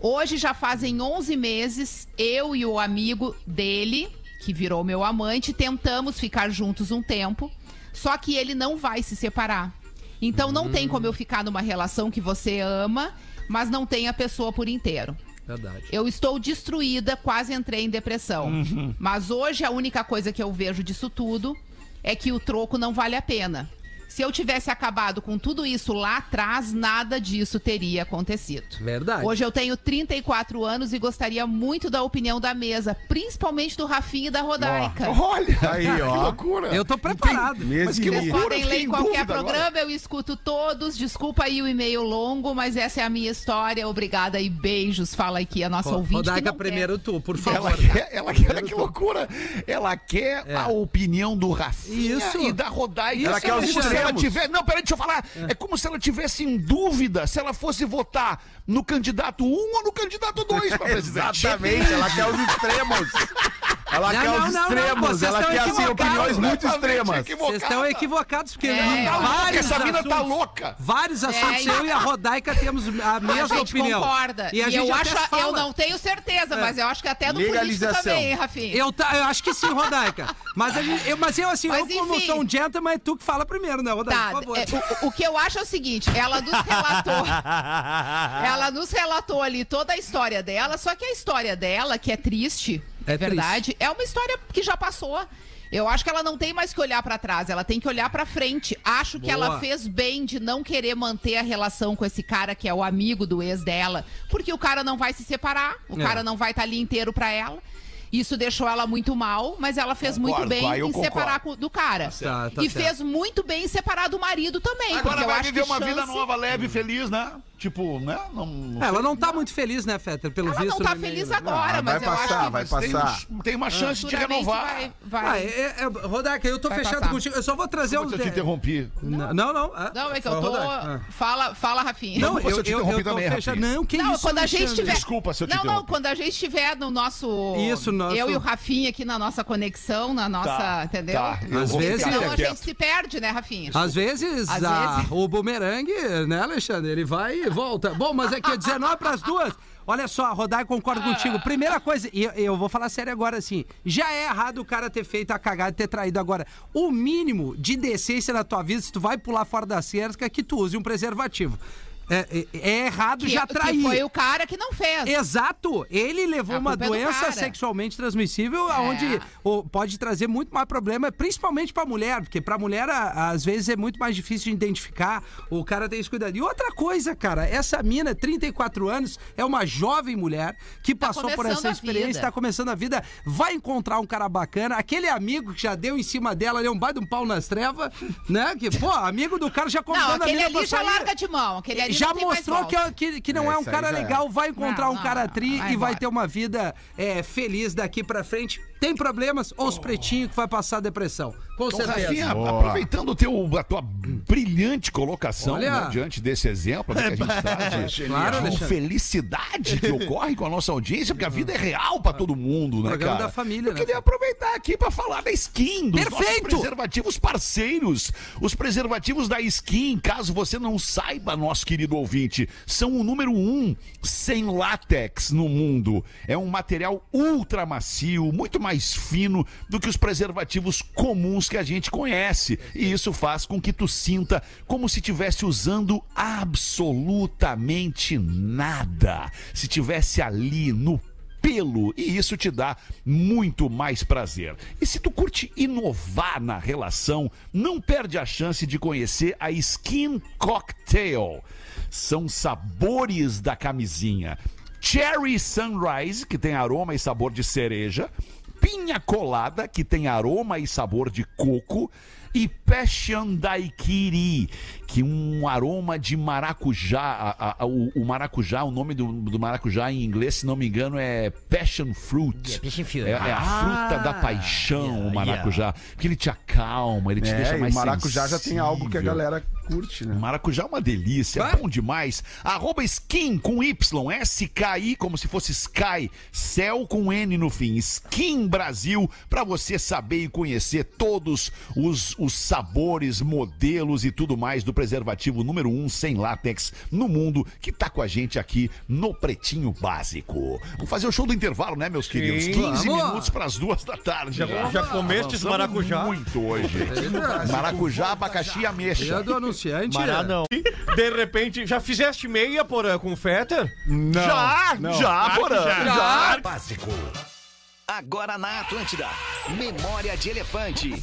Hoje já fazem 11 meses, eu e o amigo dele, que virou meu amante, tentamos ficar juntos um tempo, só que ele não vai se separar. Então não tem como eu ficar numa relação que você ama, mas não tem a pessoa por inteiro. Verdade. Eu estou destruída, quase entrei em depressão. Mas hoje a única coisa que eu vejo disso tudo é que o troco não vale a pena. Se eu tivesse acabado com tudo isso lá atrás, nada disso teria acontecido. Verdade. Hoje eu tenho 34 anos e gostaria muito da opinião da mesa, principalmente do Rafinha e da Rodaica. Olha, Aí, que ó. loucura. Eu tô preparado. Mês Mas que loucura. Podem ler em qualquer programa, agora. eu escuto todos. Desculpa aí o e-mail longo, mas essa é a minha história. Obrigada e beijos. Fala aqui a nossa ouvinte. que Rodaica, primeiro tu, por Ela favor. quer, ela quer, que loucura. Ela quer a opinião do Rafinha Isso. e da Rodaica. Isso, ela quer os Alexandre. Ela tiver, Não, peraí, deixa eu falar. É. como se ela tivesse em dúvida se ela fosse votar no candidato 1 ou no candidato 2 para presidente. Exatamente, ela quer os extremos. Ela Não, quer não, os não, não, extremos. vocês ela estão quer assim, equivocados. opiniões muito Completamente extremas. Vocês estão equivocados, porque É, tá vários essa mina tá assuntos- louca. Vários assuntos, É, eu e a Rodaica temos a A mesma gente opinião. concorda. E a E, gente eu acho, fala. eu não tenho certeza, mas eu acho que até no político também, hein, Rafinha? Eu, tá- eu acho que sim, Rodaica. Mas, a gente- eu, mas eu, assim, Mas eu como enfim. sou um gentleman, é tu que fala primeiro, né, Rodaica? Tá, por favor. é, o, o que eu acho é o seguinte, ela nos relatou, ela nos relatou ali toda a história dela, só que a história dela, que é triste, É verdade, é uma história que já passou. Eu acho que ela não tem mais que olhar pra trás, ela tem que olhar pra frente. Acho que Boa. ela fez bem de não querer manter a relação com esse cara que é o amigo do ex dela, porque o cara não vai se separar, o É. cara não vai estar ali inteiro pra ela. Isso deixou ela muito mal, mas ela fez Concordo, muito bem vai, em concordo. separar do cara. Tá, tá e certo. fez muito bem em separar do marido também. Agora eu vai acho viver que uma vida chance- nova, leve e feliz, né? Tipo, né? Não, não Ela sei. não tá muito feliz, né, Fetter, pelo Ela visto. não tá feliz né? agora, Ah, mas vai eu passar, acho que vai tem, passar. um- tem uma chance de renovar. Vai, vai. Ah, é, é, Rodaica, eu tô Vai fechado passar. contigo. Eu só vou trazer Desculpa um. eu te interrompi. Não, não. não. Ah, Não, é que eu tô. Ah. Fala, fala, Rafinha. Não, eu, eu te eu, interrompi eu tô também, fechado. Não, que Não, isso, quando a gente tiver. Desculpa se eu te Não, não, quando a gente estiver no nosso. Isso, nosso- Eu e o Rafinha aqui na nossa conexão, na nossa. Tá, entendeu? tá. Eu Às vezes- Então a gente se perde, né, Rafinha? Às vezes. o bumerangue, né, Alexandre? Ele vai e volta. Bom, mas é que 19 para as duas. Olha só, Rodai, concordo contigo. Primeira coisa, e eu, vou falar sério agora assim: já é errado o cara ter feito a cagada ter traído agora. O mínimo de decência na tua vida, se tu vai pular fora da cerca, é que tu use um preservativo. É, é- é errado que, já que trair. foi o cara que não fez. Exato! Ele levou A uma é do doença sexualmente transmissível, É. onde pode trazer muito mais problema, principalmente pra mulher, porque pra mulher, a- às vezes, é muito mais difícil de identificar. O cara tem esse cuidado. E outra coisa, cara, essa mina, 34 anos, é uma jovem mulher que passou por essa a experiência, tá começando a vida, vai encontrar um cara bacana, aquele amigo que já deu em cima dela, ali um baita um pau nas trevas, né? Que, pô, amigo do cara já Não, convidando a aquele mina pra ali já sair. larga de mão. Aquele ali Já não mostrou que, é- que, que não É, é, um cara é. legal, vai encontrar Não, um não, cara não, tri vai e vai embora. ter uma vida é, feliz daqui pra frente. Tem problemas? Os pretinhos que vai passar depressão. Com Então, certeza. Rafinha, Boa. aproveitando teu, a tua brilhante colocação Olha. né, diante desse exemplo né, que a gente traz de, Claro, de felicidade que ocorre com a nossa audiência, porque a vida é real pra todo mundo, né, Programa cara? da família, Eu né, queria cara? aproveitar aqui pra falar da Skin, dos nossos Perfeito! preservativos parceiros. Os preservativos da Skin, caso você não saiba, nosso querido ouvinte, são o número um sem látex no mundo. É um material ultra macio, muito mais fino do que os preservativos comuns que a gente conhece. E isso faz com que tu sinta como se estivesse usando absolutamente nada. Se tivesse ali no pelo e isso te dá muito mais prazer. E se tu curte inovar na relação, não perde a chance de conhecer a Skin Cocktail. São sabores da camisinha. Cherry Sunrise, que tem aroma e sabor de cereja. Pinha Colada, que tem aroma e sabor de coco. E Passion Daiquiri, que um aroma de maracujá. A- a- o, o maracujá, o nome do, do maracujá em inglês, se não me engano, é Passion Fruit. É, é a fruta da paixão, o maracujá. Porque ele te acalma, ele te deixa É, e mais o maracujá já tem algo que a sensível. galera curte, né? Maracujá é uma delícia, é bom demais. Arroba skin com Y, S-K-I, como se fosse Sky, céu com N no fim. Skin Brasil, pra você saber e conhecer todos os, os sabores, modelos e tudo mais do preservativo número 1 um, sem látex no mundo, que tá com a gente aqui no Pretinho Básico. Vamos fazer o show do intervalo, né, meus queridos? 15 Vamos. minutos pras duas da tarde. Já, já comeste maracujá? Muito hoje. Maracujá, abacaxi e ameixa. Dia do anunciante. Mará não. De repente, já fizeste meia porã com o Fetter? Não. Já, já, Porã. Já. Básico. Agora na Atlântida. Memória de Elefante.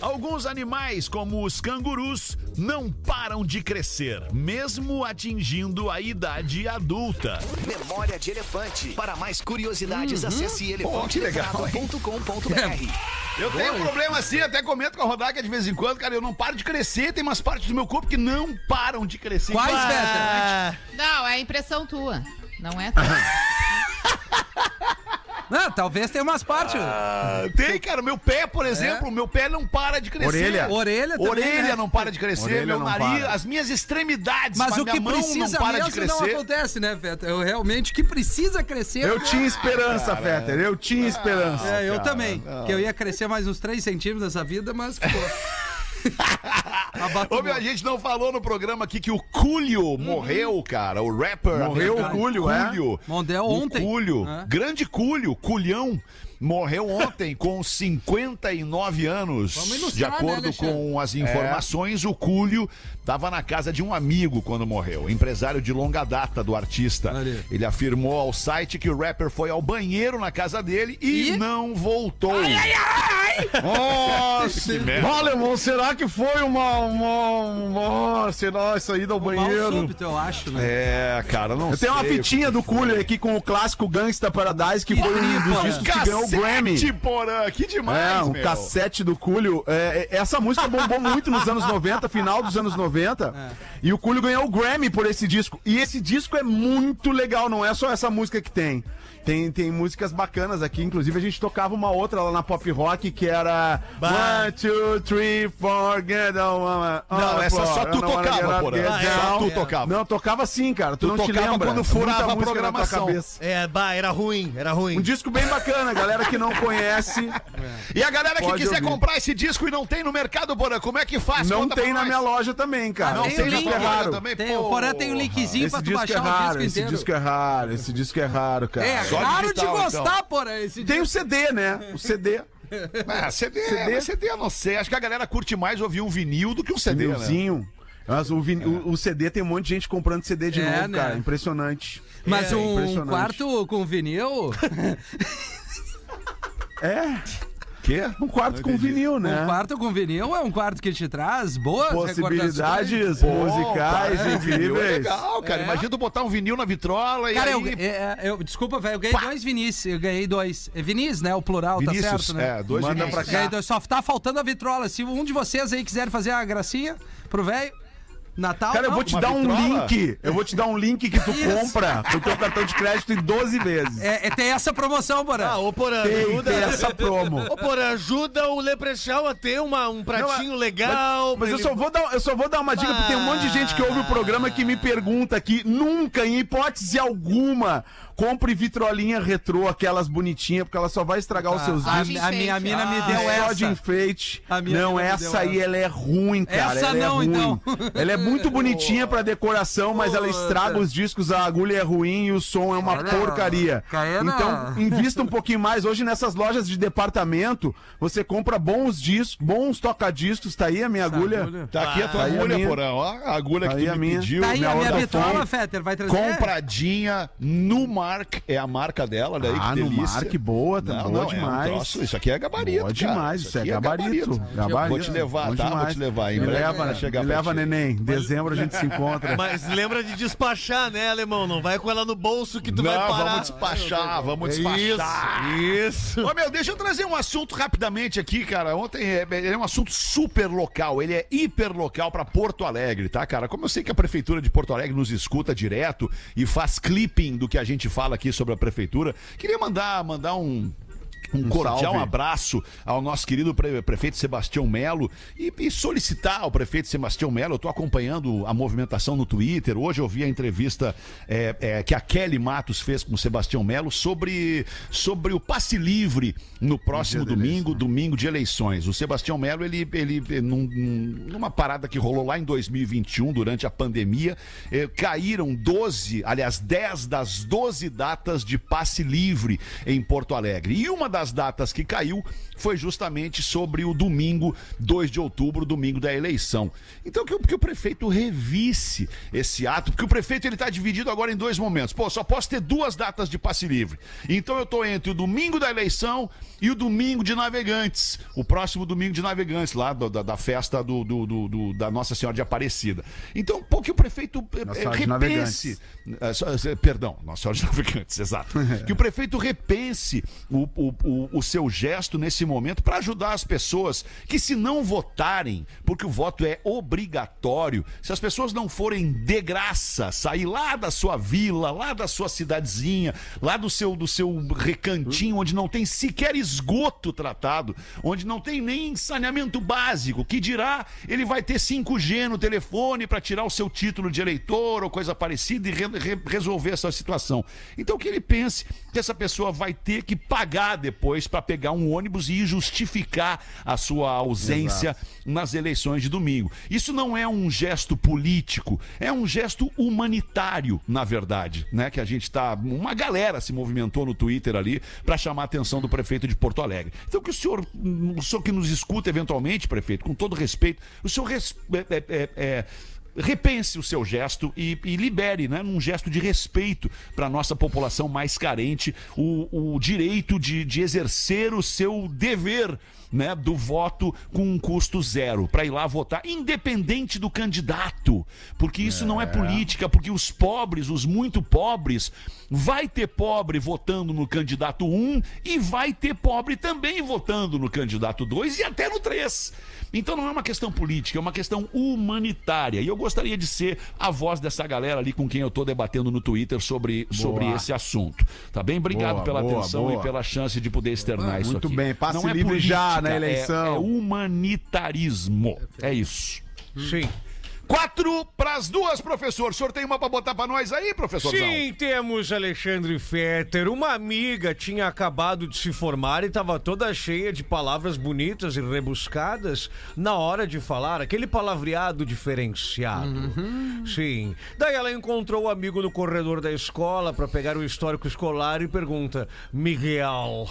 Alguns animais, como os cangurus, não param de crescer, mesmo atingindo a idade adulta. Memória de Elefante. Para mais curiosidades, acesse legal, hein? elefanteletrado.com.br. Eu tenho um problema assim, até comento com a Rodaca de vez em quando, cara, eu não paro de crescer, tem umas partes do meu corpo que não param de crescer. Quais? Não, é impressão tua. Não é tua. Não, talvez tenha umas partes. ah, tem, cara, meu pé, por exemplo, meu pé não para de crescer. Orelha. Orelha também, Orelha né? não para de crescer, Orelha meu não nariz, para. as minhas extremidades, Mas a o que precisa não para de mesmo não crescer. acontece, né, Fetter? Eu realmente, o que precisa crescer... Eu tinha esperança, Fetter. Eu tinha esperança. É, eu também. Que eu ia crescer mais uns 3 centímetros nessa vida, mas ficou. Ô, meu, a gente não falou no programa aqui que o Cúlio morreu, cara. O rapper. Morreu o americano Cúlio, é? Cúlio. Mondel O ontem. Cúlio. É. Grande Cúlio, Culhão. Morreu ontem com 59 anos. De né, acordo Alexandre? com as informações, o Cúlio estava na casa de um amigo quando morreu, empresário de longa data do artista. Ali. Ele afirmou ao site que o rapper foi ao banheiro na casa dele e, E? não voltou. Nossa, merda. Olha, irmão, será que foi uma. uma, uma será essa ida ao Mal banheiro? súbito, eu acho, né? É, cara, não Eu sei. tenho uma fitinha do Coolio aqui com o clássico Gangsta Paradise, que Que foi um dos discos que ganhou o Grammy. Cassete, porã, que demais, É, um meu. cassete do Coolio. É, é, essa música bombou muito nos anos 90, final dos anos 90. E o Coolio ganhou o Grammy por esse disco. E esse disco é muito legal, não é só essa música que tem. Tem, tem músicas bacanas aqui, inclusive a gente tocava uma outra lá na Pop Rock que era One, two, three, four, get down. uh, Não, essa só four, tu tocava, Ah, é, down. só tu tocava. Não, tocava sim, cara. Tu, Tu não te tocava lembra. quando É furava a programação. cabeça. É, bah, era ruim, era ruim. Um disco bem bacana, galera que não conhece. E a galera que quiser ouvir. comprar esse disco e não tem no mercado, Porã, como é que faz? Não Conta tem pra na minha loja também, cara. Não tem tem o na link, tua é loja raro. também? Tem, o Porã tem um linkzinho pra Esse tu disco é baixar o raro, disco esse inteiro. disco é raro, esse disco é raro, cara. É, Só raro de digital, gostar, Porã, esse Tem o. CD, né? O CD. Ah, CD, CD? CD eu não sei. Acho que a galera curte mais ouvir um vinil do que um CD, né? Vinilzinho. Mas o, vin- o- o CD tem um monte de gente comprando CD de É, novo, né? cara. Impressionante. Mas É, um impressionante. quarto com vinil, É, Quê? um quarto com vinil, né? um quarto com vinil é um quarto que te traz boas Possibilidades musicais Vinil é incríveis. legal, cara. É. Imagina tu botar um vinil na vitrola e Cara, eu, aí... é, é, eu- desculpa, velho, eu ganhei dois vinis. Eu ganhei dois. É vinis, né? O plural, tá Vinícius, certo, né? é, dois Manda Vinícius. pra Ganhei dois. Só tá faltando a vitrola. Se um de vocês aí quiser fazer a gracinha pro velho, Natal. Cara, eu não. vou te Uma dar um vitrola? link. Eu vou te dar um link que tu Isso. compra com o teu cartão de crédito em 12 vezes. É, é, tem essa promoção, Porã. Ah, ô Porã, Tem, ajuda. tem essa promo. Ô Porã, ajuda o Leprechal a ter uma, um pratinho legal. Mas pra eu só, vou dar, eu só vou dar uma dica, porque tem um monte de gente que ouve o programa que me pergunta que nunca, em hipótese alguma, compre vitrolinha retrô, aquelas bonitinhas, porque ela só vai estragar os seus a, discos. a minha a mina me deu É só de essa. enfeite. A minha Não, essa aí essa. ela é ruim, cara. Essa ela é não, ruim. então. Ela é muito bonitinha pra decoração, mas ela estraga os discos, a agulha é ruim e o som é uma porcaria. Caiana. Então, invista um pouquinho mais. Hoje, nessas lojas de departamento, você compra bons discos, bons toca-discos. Tá aí a minha agulha. agulha. Tá aqui a tua a agulha, minha. porão. Ó, a agulha que Aí tu a me minha. pediu. Tá aí minha a minha bitola, fonte. Fetter, vai trazer? Compradinha no Mark, é a marca dela, né? Ah, que no delícia. Mark, boa, tá Não, boa não, é um demais. troço, isso aqui é gabarito, Boa cara. demais, isso é aqui gabarito. gabarito. Vou te levar, Bom tá? Vou demais. te levar. Em Me breve leva, vai chegar me leva neném. Em dezembro a gente se encontra. Mas lembra de despachar, né, alemão? Não vai com ela no bolso que tu vai Não, parar. vamos despachar, vamos É despachar. Isso, isso. Ô, meu, deixa eu trazer um assunto rapidamente aqui, cara. Ontem é, é um assunto super local, ele é hiper local pra Porto Alegre, tá, cara? Como eu sei que a prefeitura de Porto Alegre nos escuta direto e faz clipping do que a gente fala aqui sobre a prefeitura, queria mandar, mandar um. Um, cordial salve. abraço ao nosso querido pre- prefeito Sebastião Melo e, e solicitar ao prefeito Sebastião Melo. Eu estou acompanhando a movimentação no Twitter. Hoje eu vi a entrevista é, é, que a Kelly Matos fez com o Sebastião Melo sobre, sobre o passe livre no próximo da domingo, domingo de eleições. O Sebastião Melo, ele, ele num- numa parada que rolou lá em 2021, durante a pandemia, eh, caíram 12, aliás, 10 das 12 datas de passe livre em Porto Alegre. E uma das datas que caiu foi justamente sobre o domingo, 2 de outubro, domingo da eleição. Então que, o- que o prefeito revisse esse ato, porque o prefeito ele está dividido agora em dois momentos. Pô, só posso ter duas datas de passe livre. Então eu tô entre o domingo da eleição e o domingo de navegantes. O próximo domingo de navegantes, lá do- da, da festa do, do- do- do- da Nossa Senhora de Aparecida. Então, pô, que o prefeito eh, Nossa repense. eh, eh, perdão, Nossa Senhora de Navegantes, exato. que o prefeito repense o, o, o, o seu gesto nesse momento para ajudar as pessoas que, se não votarem, porque o voto é obrigatório, se as pessoas não forem de graça sair lá da sua vila, lá da sua cidadezinha, lá do seu, do seu recantinho, onde não tem sequer esgoto tratado, onde não tem nem saneamento básico, que dirá ele vai ter 5G no telefone para tirar o seu título de eleitor ou coisa parecida e re- re- resolver essa situação. Então que ele pense que essa pessoa vai ter que pagar depois para pegar um ônibus e justificar a sua ausência nas eleições de domingo. Isso não é um gesto político, é um gesto humanitário, na verdade, né? Que a gente tá, uma galera se movimentou no Twitter ali para chamar a atenção do prefeito de Porto Alegre. Então que o senhor, o senhor que nos escuta eventualmente, prefeito, com todo respeito, o senhor res- é- é- é- é, repense o seu gesto e, e libere, né, num gesto de respeito para a nossa população mais carente, o, o direito de, de exercer o seu dever né, do voto com um custo zero, para ir lá votar, independente do candidato. Porque isso não é política, porque os pobres, os muito pobres, vai ter pobre votando no candidato 1 e vai ter pobre também votando no candidato 2 e até no 3. Então não é uma questão política, é uma questão humanitária. E eu gostaria de ser a voz dessa galera ali com quem eu tô debatendo no Twitter sobre, sobre esse assunto. Tá bem? Obrigado Boa, pela boa, atenção e pela chance de poder externar isso muito aqui. bem, passe não é livre já política, na é- eleição. É, humanitarismo. É isso. Sim. Quatro pras duas, professor. O senhor tem uma pra botar pra nós aí, professorzão? Sim, temos Alexandre Fetter. Uma amiga tinha acabado de se formar e estava toda cheia de palavras bonitas e rebuscadas na hora de falar, aquele palavreado diferenciado. Sim. Daí ela encontrou o amigo no corredor da escola para pegar o histórico escolar e pergunta: Miguel,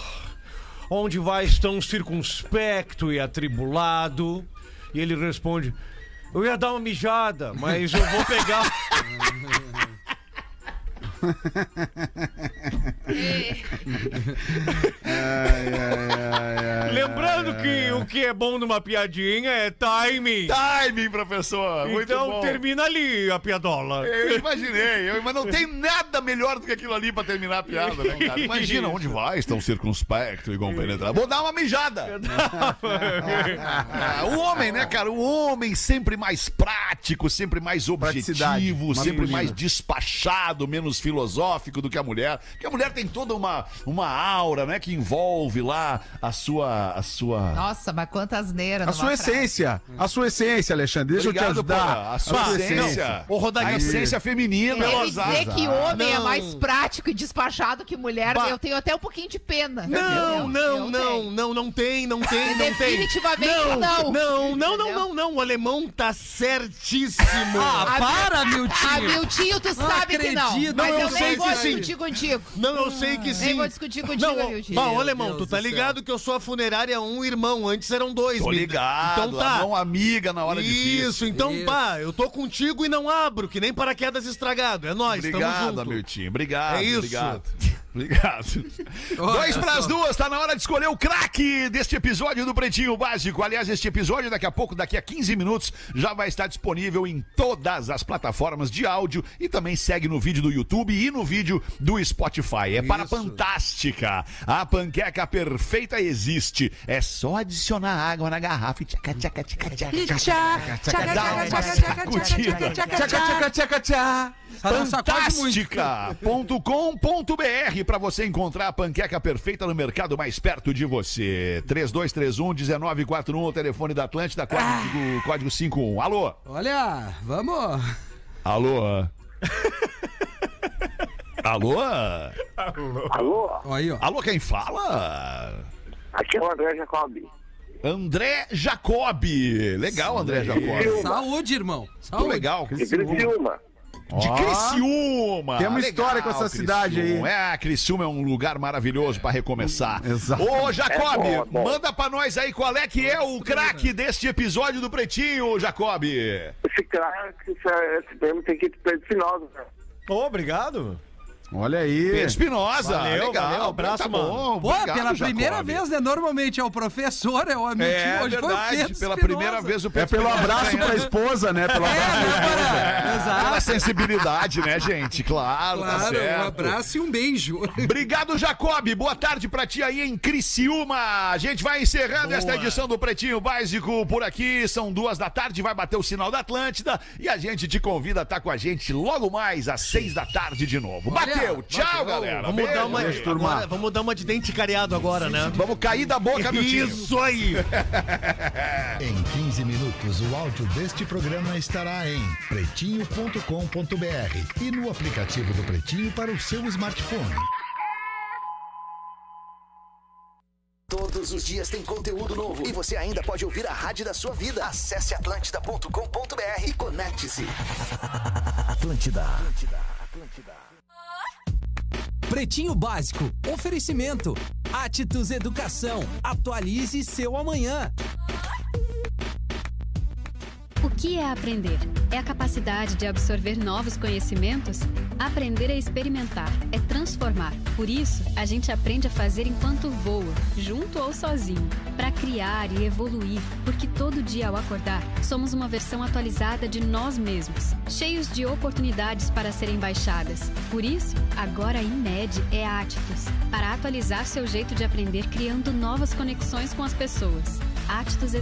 onde vais tão circunspecto e atribulado? E ele responde: Eu ia dar uma mijada, mas eu vou pegar. Lembrando que o que é bom numa piadinha é timing. Timing, professor. Muito então bom. termina ali a piadola. Eu imaginei, eu, mas não tem nada melhor do que aquilo ali pra terminar a piada, né, cara? Imagina onde vai, tão circunspecto e compenetrado. Vou dar uma mijada. O homem, né, cara? O homem sempre mais prático, sempre mais objetivo, sempre mais despachado, menos filosófico do que a mulher. Porque a mulher tem toda uma, uma aura, né? Que envolve lá a sua. A sua... Nossa, mas quantas neiras A sua essência, a sua essência, Alexandre, deixa eu te Obrigado, ajudar. Porra. A sua Bah, essência. Ô, Rodaica, a essência feminina. Ele dizer que homem é Não. mais prático e despachado que mulher, Bah. eu tenho até um pouquinho de pena. Não, não, Eu não, tenho. não, não tem, não tem, não tem. Definitivamente não. não. Não, não, não, não, não. O alemão tá certíssimo. Ah, para, Ah, Miltinho! Miltinho, tu sabe que não. Mas Não, eu, eu nem sei vou que sim. discutir contigo. Não, eu sei que sim. Nem vou discutir contigo, não, Miltinho. Bom, alemão, Deus tu tá ligado que eu sou a funerária um irmão, antes eram dois. Tô ligado. Então tá. A mão amiga na hora difícil. Isso, então Isso. pá, eu tô contigo e não abro, que nem paraquedas estragado. É nóis, tamo Obrigado, junto. Amiltinho. Obrigado. É isso. Obrigado. Obrigado. Olha Dois pras só. duas, tá na hora de escolher o craque deste episódio do Pretinho Básico. Aliás, este episódio, daqui a pouco, daqui a 15 minutos, já vai estar disponível em todas as plataformas de áudio e também segue no vídeo do YouTube e no vídeo do Spotify. É para a Isso. Fantástica. A panqueca perfeita existe. É só adicionar água na garrafa e tchaca, tchaca, tchaca, tchaca, E tchaca. tchaca, Dá tchaca, uma tchaca, tchaca, sacudida. tchaca, tchaca. Fantástica.com.br para você encontrar a panqueca perfeita no mercado mais perto de você. 3231 1941, o telefone da Atlântida, código, código 51. Alô? Olha, vamos. Alô? Alô? Alô, aí, ó. Alô, quem fala? aqui é o André Jacob. André Jacobi. Legal, André Jacobi. Saúde, irmão. Muito Saúde. legal. De Criciúma. De Criciúma. Tem uma história com essa cidade aí. Criciúma. É, Criciúma é um lugar maravilhoso pra recomeçar. Exato. Ô, Jacob, É bom, é bom. manda pra nós aí qual é que é o craque deste episódio do Pretinho, Jacob. Esse cara, esse, esse prêmio tem que ir pro? Ô, obrigado. Olha aí. Pedro Espinosa. Valeu, legal. valeu, abraço, tá mano. bom. Pô, obrigado, pela Jacob. primeira vez, né? Normalmente é o professor, é o amigo. É Hoje foi o verdade, Pedro pela Espinosa. primeira vez o É Pedro pelo Espinosa abraço ganhando. pra esposa, né? Pelo abraço pra esposa. É, Exato. Pela sensibilidade, né, gente? Claro, tá Claro, certo. um abraço e um beijo. Obrigado, Jacob. Boa tarde pra ti aí em Criciúma. A gente vai encerrando esta edição do Pretinho Básico por aqui. São duas da tarde, vai bater o sinal da Atlântida e a gente te convida a estar com a gente logo mais às seis da tarde de novo. Olha, Bateu. Tchau, galera. Vamos Beijo. dar uma, beijo, turma. agora, vamos dar uma de dente careado agora, né? Vamos cair da boca do time. Isso aí! Em 15 minutos, o áudio deste programa estará em pretinho.com.br e no aplicativo do Pretinho para o seu smartphone. Todos os dias tem conteúdo novo e você ainda pode ouvir a rádio da sua vida. Acesse atlântida.com.br e conecte-se. Atlântida. Pretinho Básico. Oferecimento. Atitudes Educação. Atualize seu amanhã. O que é aprender? É a capacidade de absorver novos conhecimentos? Aprender é experimentar, é transformar. Por isso, a gente aprende a fazer enquanto voa, junto ou sozinho, para criar e evoluir, porque todo dia ao acordar, somos uma versão atualizada de nós mesmos, cheios de oportunidades para serem baixadas. Por isso, agora a IMED é a Atitudes, para atualizar seu jeito de aprender criando novas conexões com as pessoas. Atitudes